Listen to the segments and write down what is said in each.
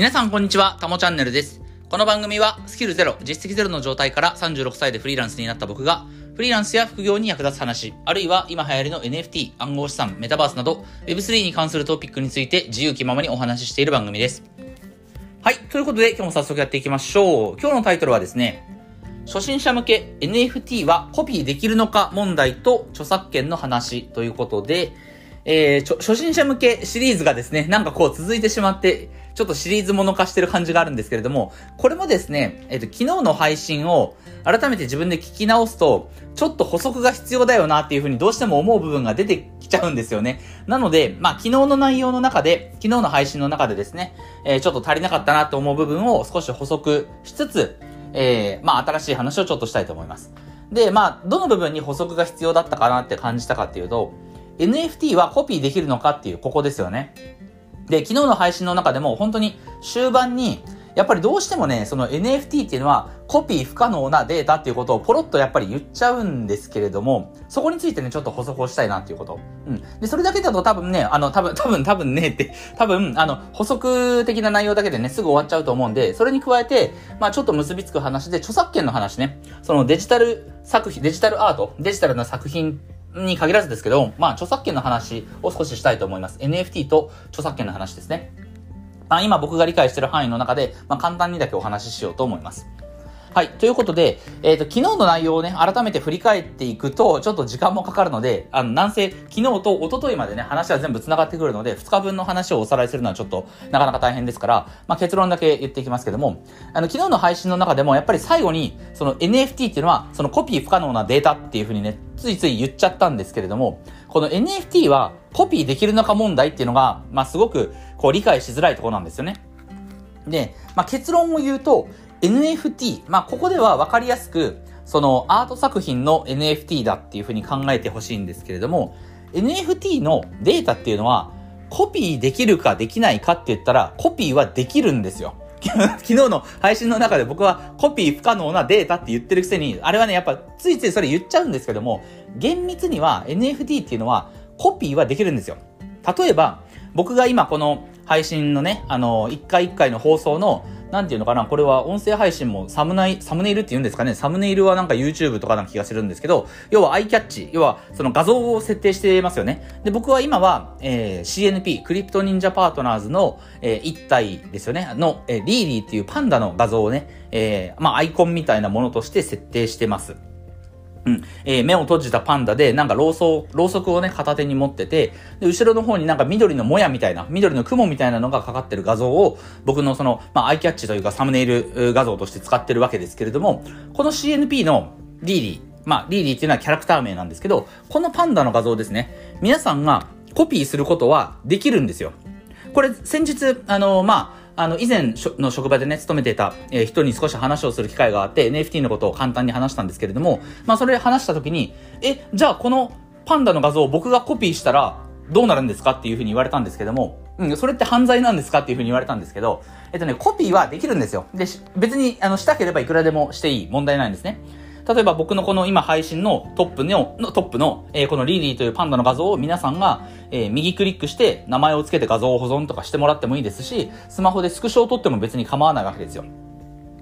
皆さんこんにちは、たもチャンネルです。この番組はスキルゼロ、実績ゼロの状態から36歳でフリーランスになった僕が、フリーランスや副業に役立つ話、あるいは今流行りの NFT、暗号資産、メタバースなど、Web3 に関するトピックについて自由気ままにお話ししている番組です。はい、ということで今日も早速やっていきましょう。今日のタイトルはですね、初心者向け NFT はコピーできるのか問題と著作権の話ということで、えー、初心者向けシリーズがですね、なんかこう続いてしまって、ちょっとシリーズもの化してる感じがあるんですけれども、これもですね、えっ、と、昨日の配信を改めて自分で聞き直すと、ちょっと補足が必要だよなっていうふうにどうしても思う部分が出てきちゃうんですよね。なので、まあ、昨日の内容の中で、昨日の配信の中でですね、えーちょっと足りなかったなと思う部分を少し補足しつつ、えーまあ、新しい話をちょっとしたいと思います。で、まあ、どの部分に補足が必要だったかなって感じたかっていうと、NFT はコピーできるのかっていう、ここですよね。で、昨日の配信の中でも本当に終盤に、やっぱりどうしてもね、その NFT っていうのはコピー不可能なデータっていうことをポロッとやっぱり言っちゃうんですけれども、そこについてね、ちょっと補足をしたいなっていうこと。うん。で、それだけだと多分ね、あの、多分、多分、多分ねって、多分、あの、補足的な内容だけでね、すぐ終わっちゃうと思うんで、それに加えて、まあちょっと結びつく話で、著作権の話ね、そのデジタル作品、デジタルアート、デジタルな作品に限らずですけど、まあ、著作権の話を少ししたいと思います。NFT と著作権の話ですね。まあ、今僕が理解している範囲の中で、まあ、簡単にだけお話ししようと思います。はい。ということで、えっ、と、昨日の内容をね、改めて振り返っていくと、ちょっと時間もかかるので、あの、なんせ、昨日と一昨日までね、話は全部繋がってくるので、2日分の話をおさらいするのはちょっと、なかなか大変ですから、まあ、結論だけ言っていきますけども、あの、昨日の配信の中でも、やっぱり最後に、その NFT っていうのは、そのコピー不可能なデータっていうふうにね、ついつい言っちゃったんですけれども、この NFT はコピーできるのか問題っていうのが、まあ、すごく、こう、理解しづらいところなんですよね。で、まあ、結論を言うと、NFT、まあ、ここでは分かりやすく、そのアート作品の NFT だっていうふうに考えてほしいんですけれども、NFT のデータっていうのは、コピーできるかできないかって言ったら、コピーはできるんですよ。昨日の配信の中で僕はコピー不可能なデータって言ってるくせに、あれはね、やっぱついついそれ言っちゃうんですけども、厳密には NFT っていうのはコピーはできるんですよ。例えば、僕が今この配信のね、あの、一回一回の放送の、なんていうのかな、これは音声配信もサムナイ、サムネイルって言うんですかね、サムネイルはなんか YouTube とかな気がするんですけど、要はアイキャッチ、要はその画像を設定してますよね。で、僕は今は、えー CNP、クリプト忍者パートナーズの、えー一体ですよね、の、えーリーリーっていうパンダの画像をね、えーまあアイコンみたいなものとして設定してます。うん。えー目を閉じたパンダで、なんかろうそく、ろうそくをね、片手に持ってて、で、後ろの方になんか緑のもやみたいな、緑の雲みたいなのがかかってる画像を、僕のその、まあ、アイキャッチというかサムネイル画像として使ってるわけですけれども、この CNP のリーリー、まあ、リーリーっていうのはキャラクター名なんですけど、このパンダの画像ですね、皆さんがコピーすることはできるんですよ。これ、先日、あの、まあ、あの、以前の職場でね、勤めていた、え人に少し話をする機会があって、NFT のことを簡単に話したんですけれども、まあ、それ話した時に、え、じゃあこのパンダの画像を僕がコピーしたらどうなるんですかっていうふうに言われたんですけども、うん、それって犯罪なんですかっていうふうに言われたんですけど、えっとね、コピーはできるんですよ。で、別に、あの、したければいくらでもしていい問題ないんですね。例えば僕のこの今配信のトップの、のトップの、えーこのリリーというパンダの画像を皆さんが、えー右クリックして名前を付けて画像を保存とかしてもらってもいいですし、スマホでスクショを撮っても別に構わないわけですよ。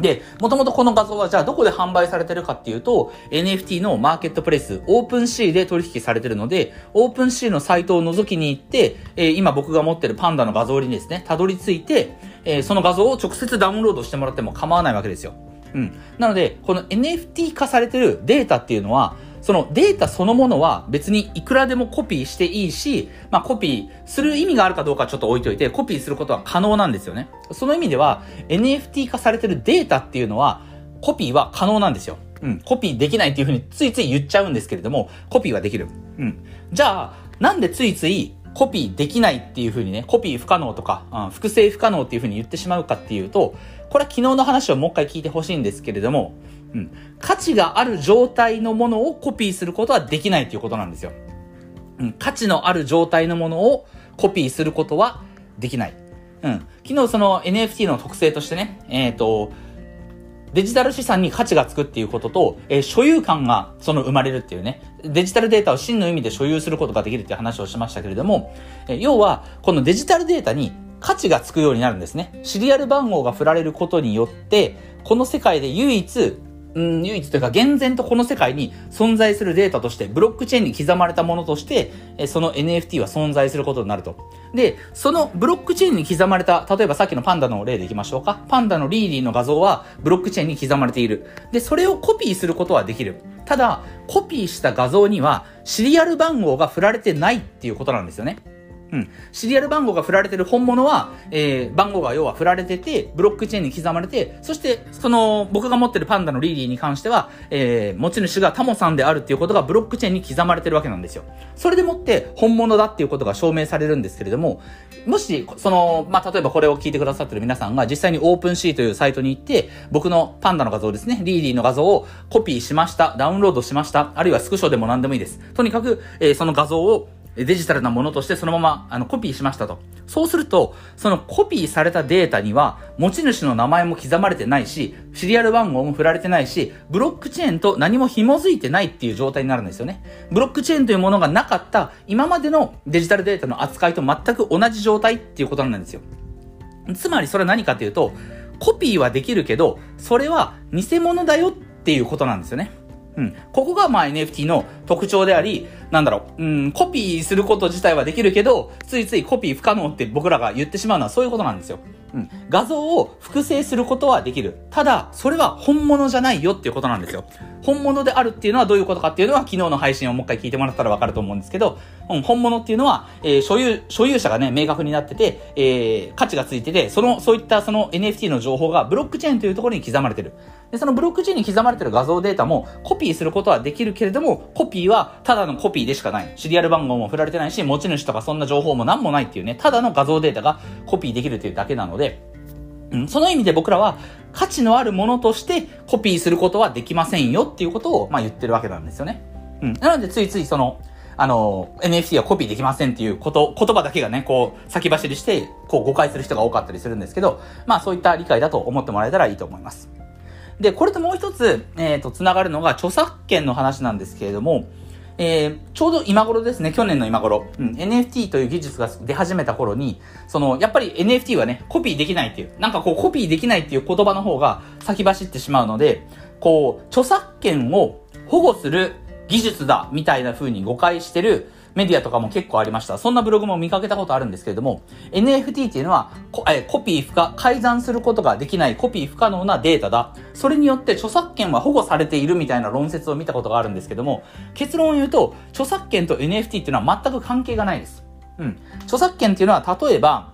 で、もともとこの画像はじゃあどこで販売されてるかっていうと、NFT のマーケットプレイス、 OpenSeaで取引されてるので、 OpenSeaのサイトを覗きに行って、えー今僕が持ってるパンダの画像にですね、たどり着いて、えーその画像を直接ダウンロードしてもらっても構わないわけですよ。うん。なので、この NFT 化されてるデータっていうのは、そのデータそのものは別にいくらでもコピーしていいし、まあコピーする意味があるかどうかちょっと置いといて、コピーすることは可能なんですよね。その意味では NFT 化されてるデータっていうのはコピーは可能なんですよ。うん。コピーできないっていうふうについつい言っちゃうんですけれども、コピーはできる。うん。じゃあ、なんでついついコピーできないっていうふうにね、コピー不可能とか、うん、複製不可能っていうふうに言ってしまうかっていうと、これは昨日の話をもう一回聞いてほしいんですけれども、うん、価値がある状態のものをコピーすることはできないということなんですよ。うん、価値のある状態のものをコピーすることはできない。うん。昨日その NFT の特性としてね、えっ、と、デジタル資産に価値がつくっていうことと、えー所有感がその生まれるっていうね、デジタルデータを真の意味で所有することができるっていう話をしましたけれども、えー要は、このデジタルデータに価値がつくようになるんですね。シリアル番号が振られることによって、この世界で唯一うん、唯一というか、厳然とこの世界に存在するデータとして、ブロックチェーンに刻まれたものとして、その NFT は存在することになると。で、そのブロックチェーンに刻まれた、例えばさっきのパンダの例でいきましょうか。パンダのリーリーの画像は、ブロックチェーンに刻まれている。で、それをコピーすることはできる。ただ、コピーした画像には、シリアル番号が振られてないっていうことなんですよね。うん。シリアル番号が振られてる本物は、えー、番号が要は振られてて、ブロックチェーンに刻まれて、そして、その、僕が持ってるパンダのリリーに関しては、えー、持ち主がタモさんであるっていうことがブロックチェーンに刻まれてるわけなんですよ。それでもって本物だっていうことが証明されるんですけれども、もし、その、まあ、例えばこれを聞いてくださってる皆さんが実際に OpenSeaというサイトに行って、僕のパンダの画像ですね、リーリーの画像をコピーしました、ダウンロードしました、あるいはスクショでも何でもいいです。とにかく、えー、その画像をデジタルなものとしてそのままあのコピーしましたと。そうすると、そのコピーされたデータには持ち主の名前も刻まれてないし、シリアル番号も振られてないし、ブロックチェーンと何も紐づいてないっていう状態になるんですよね。ブロックチェーンというものがなかった今までのデジタルデータの扱いと全く同じ状態っていうことなんですよ。つまりそれは何かというと、コピーはできるけど、それは偽物だよっていうことなんですよね。うん。ここがまあ NFT の特徴であり、なんだろう、うん、コピーすること自体はできるけど、ついついコピー不可能って僕らが言ってしまうのはそういうことなんですよ。うん。画像を複製することはできる。ただ、それは本物じゃないよっていうことなんですよ。本物であるっていうのはどういうことかっていうのは昨日の配信をもう一回聞いてもらったらわかると思うんですけど、うん、本物っていうのは、えー、所有、所有者がね、明確になってて、えー、価値がついてて、その、そういったその NFT の情報がブロックチェーンというところに刻まれてる。で、そのブロックチェーンに刻まれてる画像データもコピーすることはできるけれども、コピーはただのコピーでしかない。シリアル番号も振られてないし、持ち主とかそんな情報も何もないっていうね、ただの画像データがコピーできるというだけなので、うん、その意味で僕らは価値のあるものとしてコピーすることはできませんよっていうことを、まあ、言ってるわけなんですよね。うん。なのでついついその、あの、NFT はコピーできませんっていうこと、言葉だけがね、こう、先走りして、こう、誤解する人が多かったりするんですけど、まあそういった理解だと思ってもらえたらいいと思います。で、これともう一つ、えっ、ー、と、つながるのが著作権の話なんですけれども、えー、ちょうど今頃ですね、去年の今頃、うん、NFT という技術が出始めた頃に、その、やっぱり NFT はね、コピーできないっていう、なんかこう、コピーできないっていう言葉の方が先走ってしまうので、こう、著作権を保護する技術だ、みたいな風に誤解してる、メディアとかも結構ありました。そんなブログも見かけたことあるんですけれども、NFT っていうのはコえコピー不可、改ざんすることができないコピー不可能なデータだ。それによって著作権は保護されているみたいな論説を見たことがあるんですけども、結論を言うと、著作権と NFT っていうのは全く関係がないです。うん。著作権っていうのは例えば、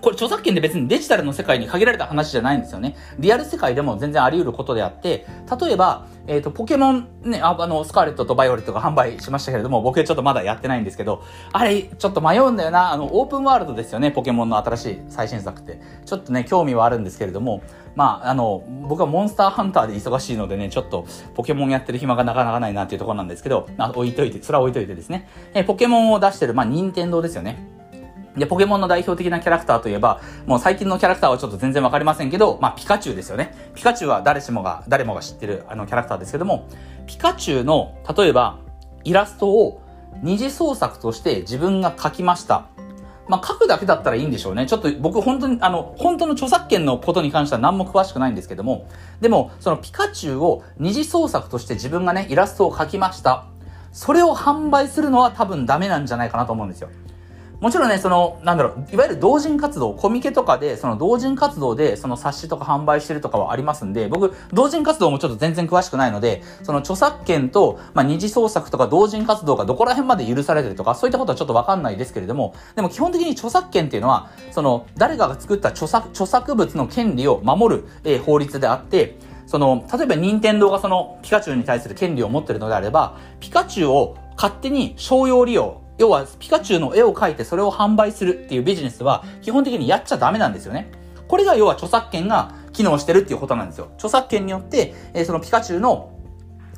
これ著作権で別にデジタルの世界に限られた話じゃないんですよね。リアル世界でも全然あり得ることであって、例えば、えっ、ー、と、ポケモンね、あの、スカーレットとバイオレットが販売しましたけれども、僕ちょっとまだやってないんですけど、あれ、ちょっと迷うんだよな。あの、オープンワールドですよね、ポケモンの新しい最新作って。ちょっとね、興味はあるんですけれども、まあ、あの、僕はモンスターハンターで忙しいのでね、ちょっとポケモンやってる暇がなかなかないなっていうところなんですけど、あ、置いといて、それは置いといてですね。えポケモンを出してる、まあ、任天堂ですよね。で、ポケモンの代表的なキャラクターといえば、もう最近のキャラクターはちょっと全然わかりませんけど、まあ、ピカチュウですよね。ピカチュウは誰しもが、誰もが知ってるあのキャラクターですけども、ピカチュウの、例えば、イラストを二次創作として自分が描きました。まあ、書くだけだったらいいんでしょうね。ちょっと僕本当に、あの、本当の著作権のことに関しては何も詳しくないんですけども、でも、そのピカチュウを二次創作として自分がね、イラストを描きました。それを販売するのは多分ダメなんじゃないかなと思うんですよ。もちろんね、その、なんだろう、いわゆる同人活動、コミケとかで、その同人活動で、その冊子とか販売してるとかはありますんで、僕、同人活動もちょっと全然詳しくないので、その著作権と、まあ、二次創作とか同人活動がどこら辺まで許されてるとか、そういったことはちょっとわかんないですけれども、でも基本的に著作権っていうのは、その、誰かが作った著作、著作物の権利を守る、えー、法律であって、その、例えば任天堂がその、ピカチュウに対する権利を持ってるのであれば、ピカチュウを勝手に商用利用、要はピカチュウの絵を描いてそれを販売するっていうビジネスは基本的にやっちゃダメなんですよね。これが要は著作権が機能してるっていうことなんですよ。著作権によって、え、そのピカチュウの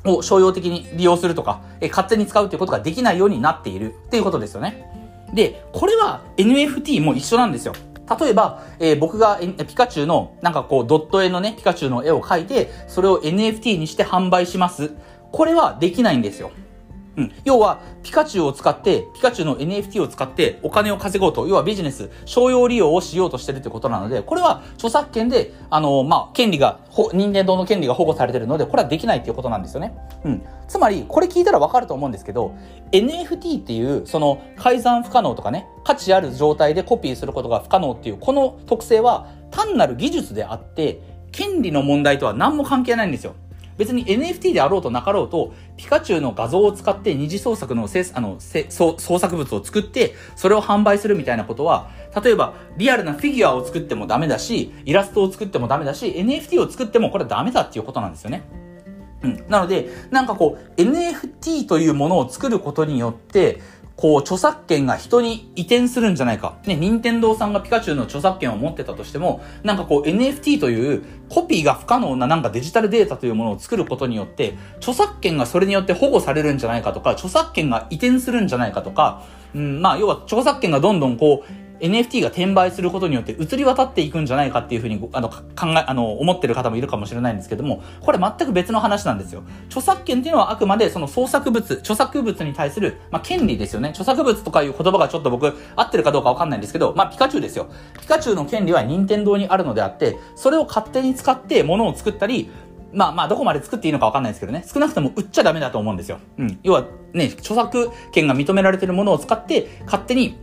を商用的に利用するとか、え、勝手に使うっていうことができないようになっているっていうことですよね。で、これは NFT も一緒なんですよ。例えば、えー、僕がピカチュウのなんかこうドット絵のね、ピカチュウの絵を描いて、それを NFT にして販売します。これはできないんですよ。うん。要は、ピカチュウを使って、ピカチュウの NFT を使ってお金を稼ごうと、要はビジネス、商用利用をしようとしてるってことなので、これは著作権で、あの、まあ、権利が、任天堂の権利が保護されてるので、これはできないっていうことなんですよね。うん。つまり、これ聞いたらわかると思うんですけど、NFT っていう、その、改ざん不可能とかね、価値ある状態でコピーすることが不可能っていう、この特性は単なる技術であって、権利の問題とは何も関係ないんですよ。別に NFT であろうとなかろうと、ピカチュウの画像を使って二次創作のせあの創作物を作って、それを販売するみたいなことは、例えばリアルなフィギュアを作ってもダメだし、イラストを作ってもダメだし、NFT を作ってもこれはダメだっていうことなんですよね。うん。なので、なんかこう、NFT というものを作ることによって、こう、著作権が人に移転するんじゃないか。ね、任天堂さんがピカチュウの著作権を持ってたとしても、なんかこう NFT というコピーが不可能ななんかデジタルデータというものを作ることによって、著作権がそれによって保護されるんじゃないかとか、著作権が移転するんじゃないかとか、うん、まあ、要は著作権がどんどんこう、NFT が転売することによって移り渡っていくんじゃないかっていうふうに、あの、考え、あの、思ってる方もいるかもしれないんですけども、これ全く別の話なんですよ。著作権っていうのはあくまでその創作物、著作物に対する、まあ、権利ですよね。著作物とかいう言葉がちょっと僕、合ってるかどうかわかんないんですけど、まあ、ピカチュウですよ。ピカチュウの権利は任天堂にあるのであって、それを勝手に使って物を作ったり、まあまあ、どこまで作っていいのかわかんないですけどね。少なくとも売っちゃダメだと思うんですよ。うん。要はね、著作権が認められてるものを使って、勝手に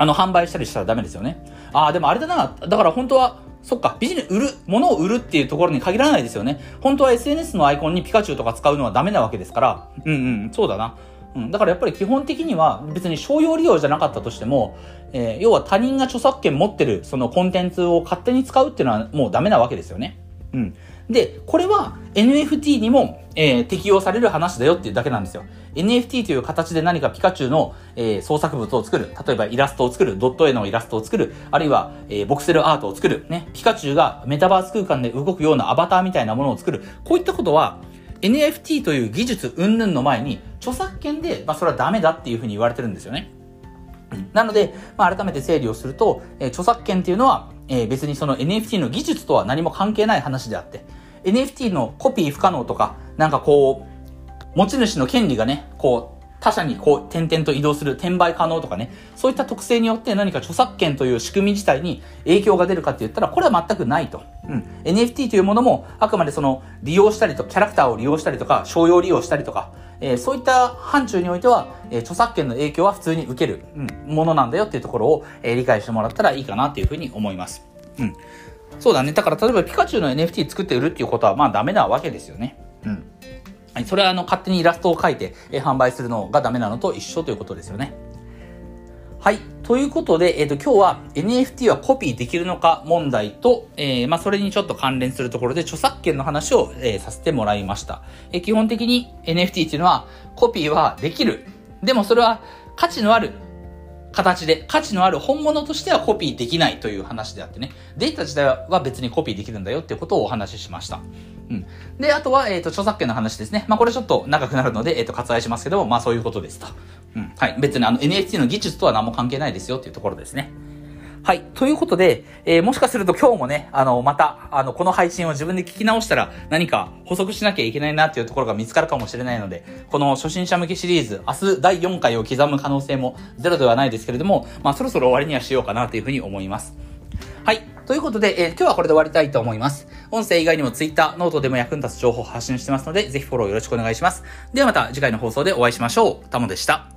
あの、販売したりしたらダメですよね。ああ、でもあれだな。だから本当は、そっか、ビジネス、売る、物を売るっていうところに限らないですよね。本当は SNS のアイコンにピカチュウとか使うのはダメなわけですから。うんうん、そうだな。うん、だからやっぱり基本的には別に商用利用じゃなかったとしても、えー、要は他人が著作権持ってるそのコンテンツを勝手に使うっていうのはもうダメなわけですよね。うん。で、これは NFT にも、えー、適用される話だよっていうだけなんですよ。NFT という形で何かピカチュウの、えー、創作物を作る。例えばイラストを作る。ドット絵のイラストを作る。あるいは、えー、ボクセルアートを作る。ね。ピカチュウがメタバース空間で動くようなアバターみたいなものを作る。こういったことは、NFT という技術云々の前に、著作権で、まあ、それはダメだっていうふうに言われてるんですよね。なので、まあ、改めて整理をすると、え、著作権っていうのは、えー、別にその NFT の技術とは何も関係ない話であって、NFT のコピー不可能とか、なんかこう、持ち主の権利がね、こう、他社にこう、点々と移動する、転売可能とかね、そういった特性によって何か著作権という仕組み自体に影響が出るかって言ったら、これは全くないと。うん。NFT というものも、あくまでその、利用したりと、キャラクターを利用したりとか、商用利用したりとか、えー、そういった範疇においては、えー、著作権の影響は普通に受ける、うん、ものなんだよっていうところを、えー、理解してもらったらいいかなっていうふうに思います。うん。そうだね。だから例えばピカチュウの NFT 作って売るっていうことはまあダメなわけですよね。うん。はい。それはあの勝手にイラストを描いて、えー、販売するのがダメなのと一緒ということですよね。はい。ということで、えっ、ー、と、今日は NFT はコピーできるのか問題と、えー、まあ、それにちょっと関連するところで著作権の話を、えー、させてもらいました。えー、基本的に NFT っていうのはコピーはできる。でもそれは価値のある形で価値のある本物としてはコピーできないという話であってね、データ自体は別にコピーできるんだよっていうことをお話ししました。うん。で、あとは、えっ、ー、と、著作権の話ですね。まあ、これちょっと長くなるので、えっ、ー、と、割愛しますけど、まあ、そういうことですと。うん。はい。別にあの、NFT の技術とは何も関係ないですよっていうところですね。はい。ということで、えー、もしかすると今日もね、あの、また、あの、この配信を自分で聞き直したら何か補足しなきゃいけないなっていうところが見つかるかもしれないので、この初心者向けシリーズ、明日第4回を刻む可能性もゼロではないですけれども、まあ、そろそろ終わりにはしようかなというふうに思います。はい。ということで、えー、今日はこれで終わりたいと思います。音声以外にも Twitter、 note でも役に立つ情報を発信してますので、ぜひフォローよろしくお願いします。ではまた次回の放送でお会いしましょう。タモでした。